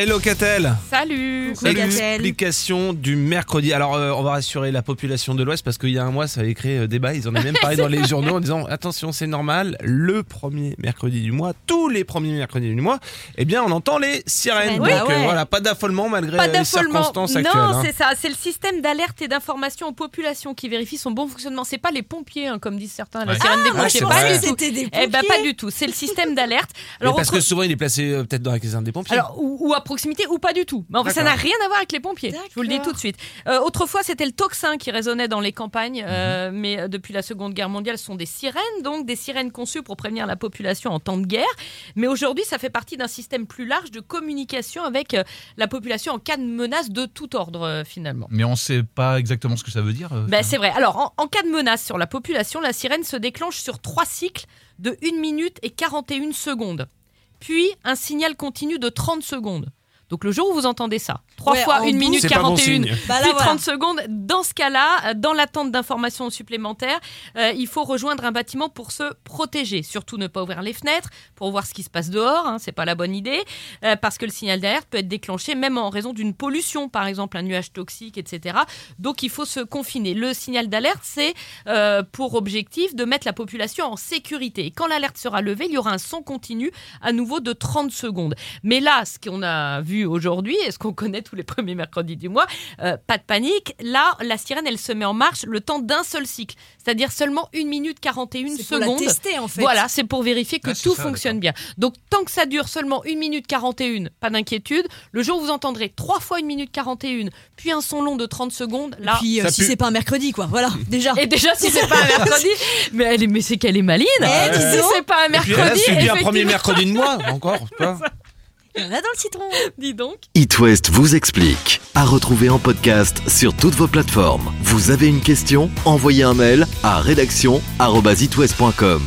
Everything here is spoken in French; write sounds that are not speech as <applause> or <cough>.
Hello Catel Salut explication du mercredi. Alors euh, on va rassurer la population de l'Ouest parce qu'il y a un mois ça avait créé euh, débat. Ils en avaient même parlé dans les <laughs> journaux en disant attention c'est normal, le premier mercredi du mois, tous les premiers mercredis du mois, eh bien on entend les sirènes. Oui, Donc bah euh, voilà, pas d'affolement malgré Pas les d'affolement. circonstances Non, actuelles. hein. c'est ça. C'est le système d'alerte et d'information aux populations qui vérifie son bon fonctionnement. C'est pas les pompiers, hein, comme disent certains, la Ouais. sirène des Ah, pompiers. c'est pas vrai. du tout. C'était des Eh ben pompiers. pas du tout. C'est le système d'alerte. Mais Alors, parce que souvent il est placé euh, peut-être dans la caserne des pompiers. Alors, ou, ou à proximité ou pas du tout. Mais enfin, ça n'a rien à voir avec les pompiers. Je vous le dis tout de suite. Euh, autrefois, c'était le tocsin qui résonnait dans les campagnes, Mhm. euh, mais euh, depuis la Seconde Guerre mondiale, ce sont des sirènes, donc des sirènes conçues pour prévenir la population en temps de guerre. Mais aujourd'hui, ça fait partie d'un système plus large de communication avec euh, la population en cas de menace de tout ordre, euh, finalement. Mais on sait pas exactement ce que ça veut dire. euh, Ben, c'est vrai. Alors, en, en cas de menace sur la population, la sirène se déclenche sur trois cycles de 1 minute et 41 secondes. Puis, un signal continu de 30 secondes. Donc, le jour où vous entendez ça, trois Ouais, fois en 1 minute c'est pas bon 41, signe. Bah là, puis voilà. 30 secondes. Dans ce cas-là, euh, dans l'attente d'informations supplémentaires, euh, il faut rejoindre un bâtiment pour se protéger. Surtout ne pas ouvrir les fenêtres pour voir ce qui se passe dehors. Hein, c'est pas la bonne idée euh, parce que le signal d'alerte peut être déclenché même en raison d'une pollution, par exemple un nuage toxique, etc. Donc il faut se confiner. Le signal d'alerte, c'est euh, pour objectif de mettre la population en sécurité. Et quand l'alerte sera levée, il y aura un son continu à nouveau de 30 secondes. Mais là, ce qu'on a vu aujourd'hui, et ce qu'on connaît tous les premiers mercredis du mois, euh, pas de panique. Là, la sirène, elle se met en marche le temps d'un seul cycle, c'est-à-dire seulement 1 minute 41 C'est pour la secondes. tester en fait. Voilà, c'est pour vérifier que Ah, tout ça, fonctionne bien. Donc, tant que ça dure seulement 1 minute 41, pas d'inquiétude. Le jour où vous entendrez trois fois 1 minute 41, puis un son long de 30 secondes, Et là. puis euh, si c'est pas un mercredi quoi. Voilà, <laughs> déjà. Et déjà, si c'est pas un mercredi, <laughs> mais, elle est, mais c'est qu'elle est maline. Eh, si c'est pas un Et puis là, mercredi, c'est bien un premier mercredi de mois <laughs> encore. tu vois. Il y en a dans le citron. dis donc. It West vous explique. À retrouver en podcast sur toutes vos plateformes. Vous avez une question? Envoyez un mail à rédaction@itwest.com.